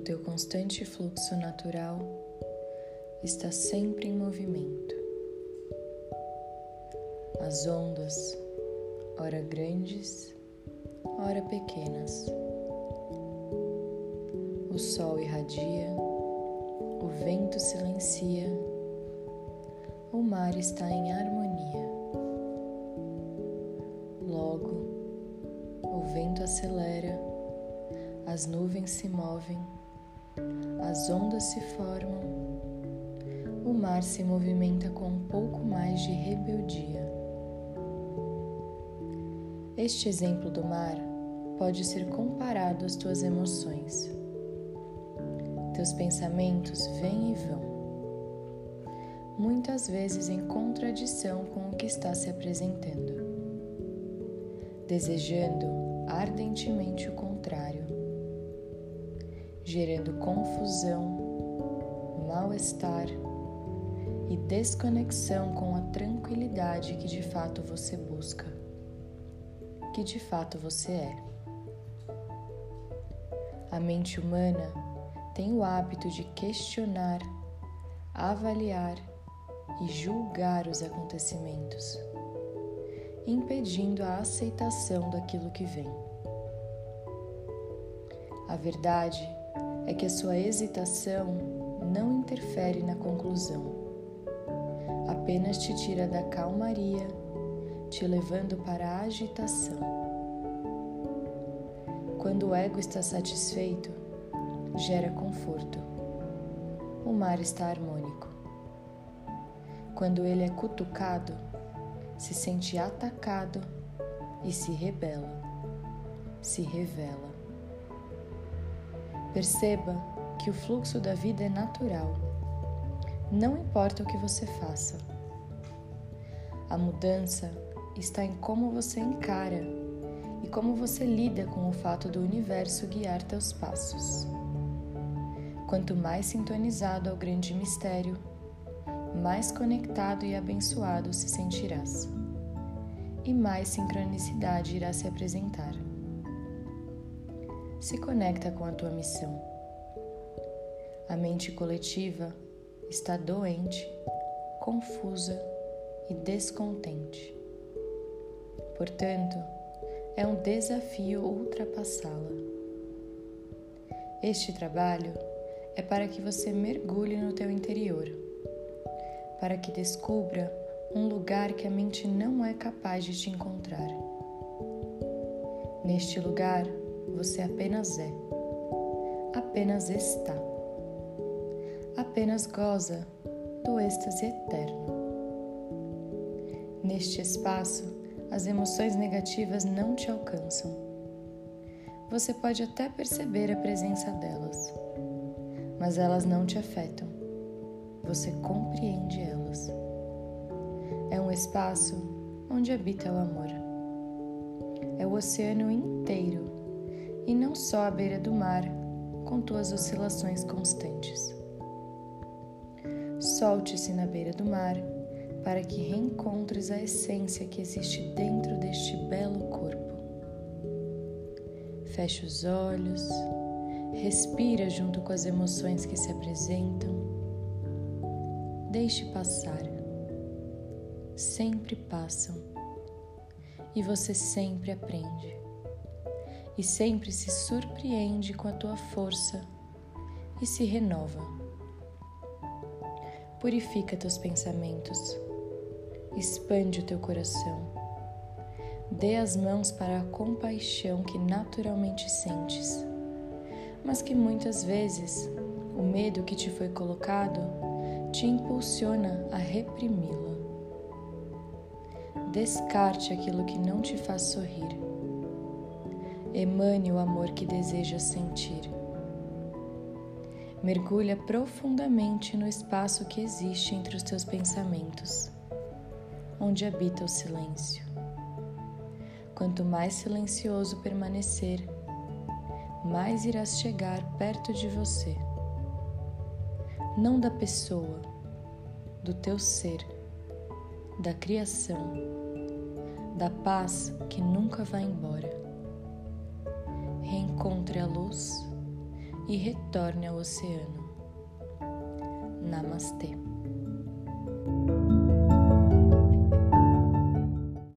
no teu constante fluxo natural, está sempre em movimento. As ondas, ora grandes, ora pequenas. O sol irradia, o vento silencia, o mar está em harmonia. Logo, o vento acelera as nuvens se movem, as ondas se formam, o mar se movimenta com um pouco mais de rebeldia. Este exemplo do mar pode ser comparado às tuas emoções. Teus pensamentos vêm e vão, muitas vezes em contradição com o que está se apresentando, desejando ardentemente o contrário gerando confusão, mal-estar e desconexão com a tranquilidade que de fato você busca, que de fato você é. A mente humana tem o hábito de questionar, avaliar e julgar os acontecimentos, impedindo a aceitação daquilo que vem. A verdade é que a sua hesitação não interfere na conclusão, apenas te tira da calmaria, te levando para a agitação. Quando o ego está satisfeito, gera conforto. O mar está harmônico. Quando ele é cutucado, se sente atacado e se rebela, se revela. Perceba que o fluxo da vida é natural. Não importa o que você faça. A mudança está em como você encara e como você lida com o fato do universo guiar teus passos. Quanto mais sintonizado ao grande mistério, mais conectado e abençoado se sentirás, e mais sincronicidade irá se apresentar se conecta com a tua missão. A mente coletiva está doente, confusa e descontente. Portanto, é um desafio ultrapassá-la. Este trabalho é para que você mergulhe no teu interior, para que descubra um lugar que a mente não é capaz de te encontrar. Neste lugar, você apenas é, apenas está, apenas goza do êxtase eterno. Neste espaço, as emoções negativas não te alcançam. Você pode até perceber a presença delas, mas elas não te afetam. Você compreende elas. É um espaço onde habita o amor. É o oceano inteiro e não só à beira do mar, com tuas oscilações constantes. Solte-se na beira do mar para que reencontres a essência que existe dentro deste belo corpo. Feche os olhos, respira junto com as emoções que se apresentam. Deixe passar. Sempre passam e você sempre aprende e sempre se surpreende com a tua força e se renova. Purifica teus pensamentos, expande o teu coração, dê as mãos para a compaixão que naturalmente sentes, mas que muitas vezes o medo que te foi colocado te impulsiona a reprimi-la. Descarte aquilo que não te faz sorrir Emane o amor que desejas sentir. Mergulha profundamente no espaço que existe entre os teus pensamentos, onde habita o silêncio. Quanto mais silencioso permanecer, mais irás chegar perto de você. Não da pessoa, do teu ser, da criação, da paz que nunca vai embora reencontre a luz e retorne ao oceano. Namastê.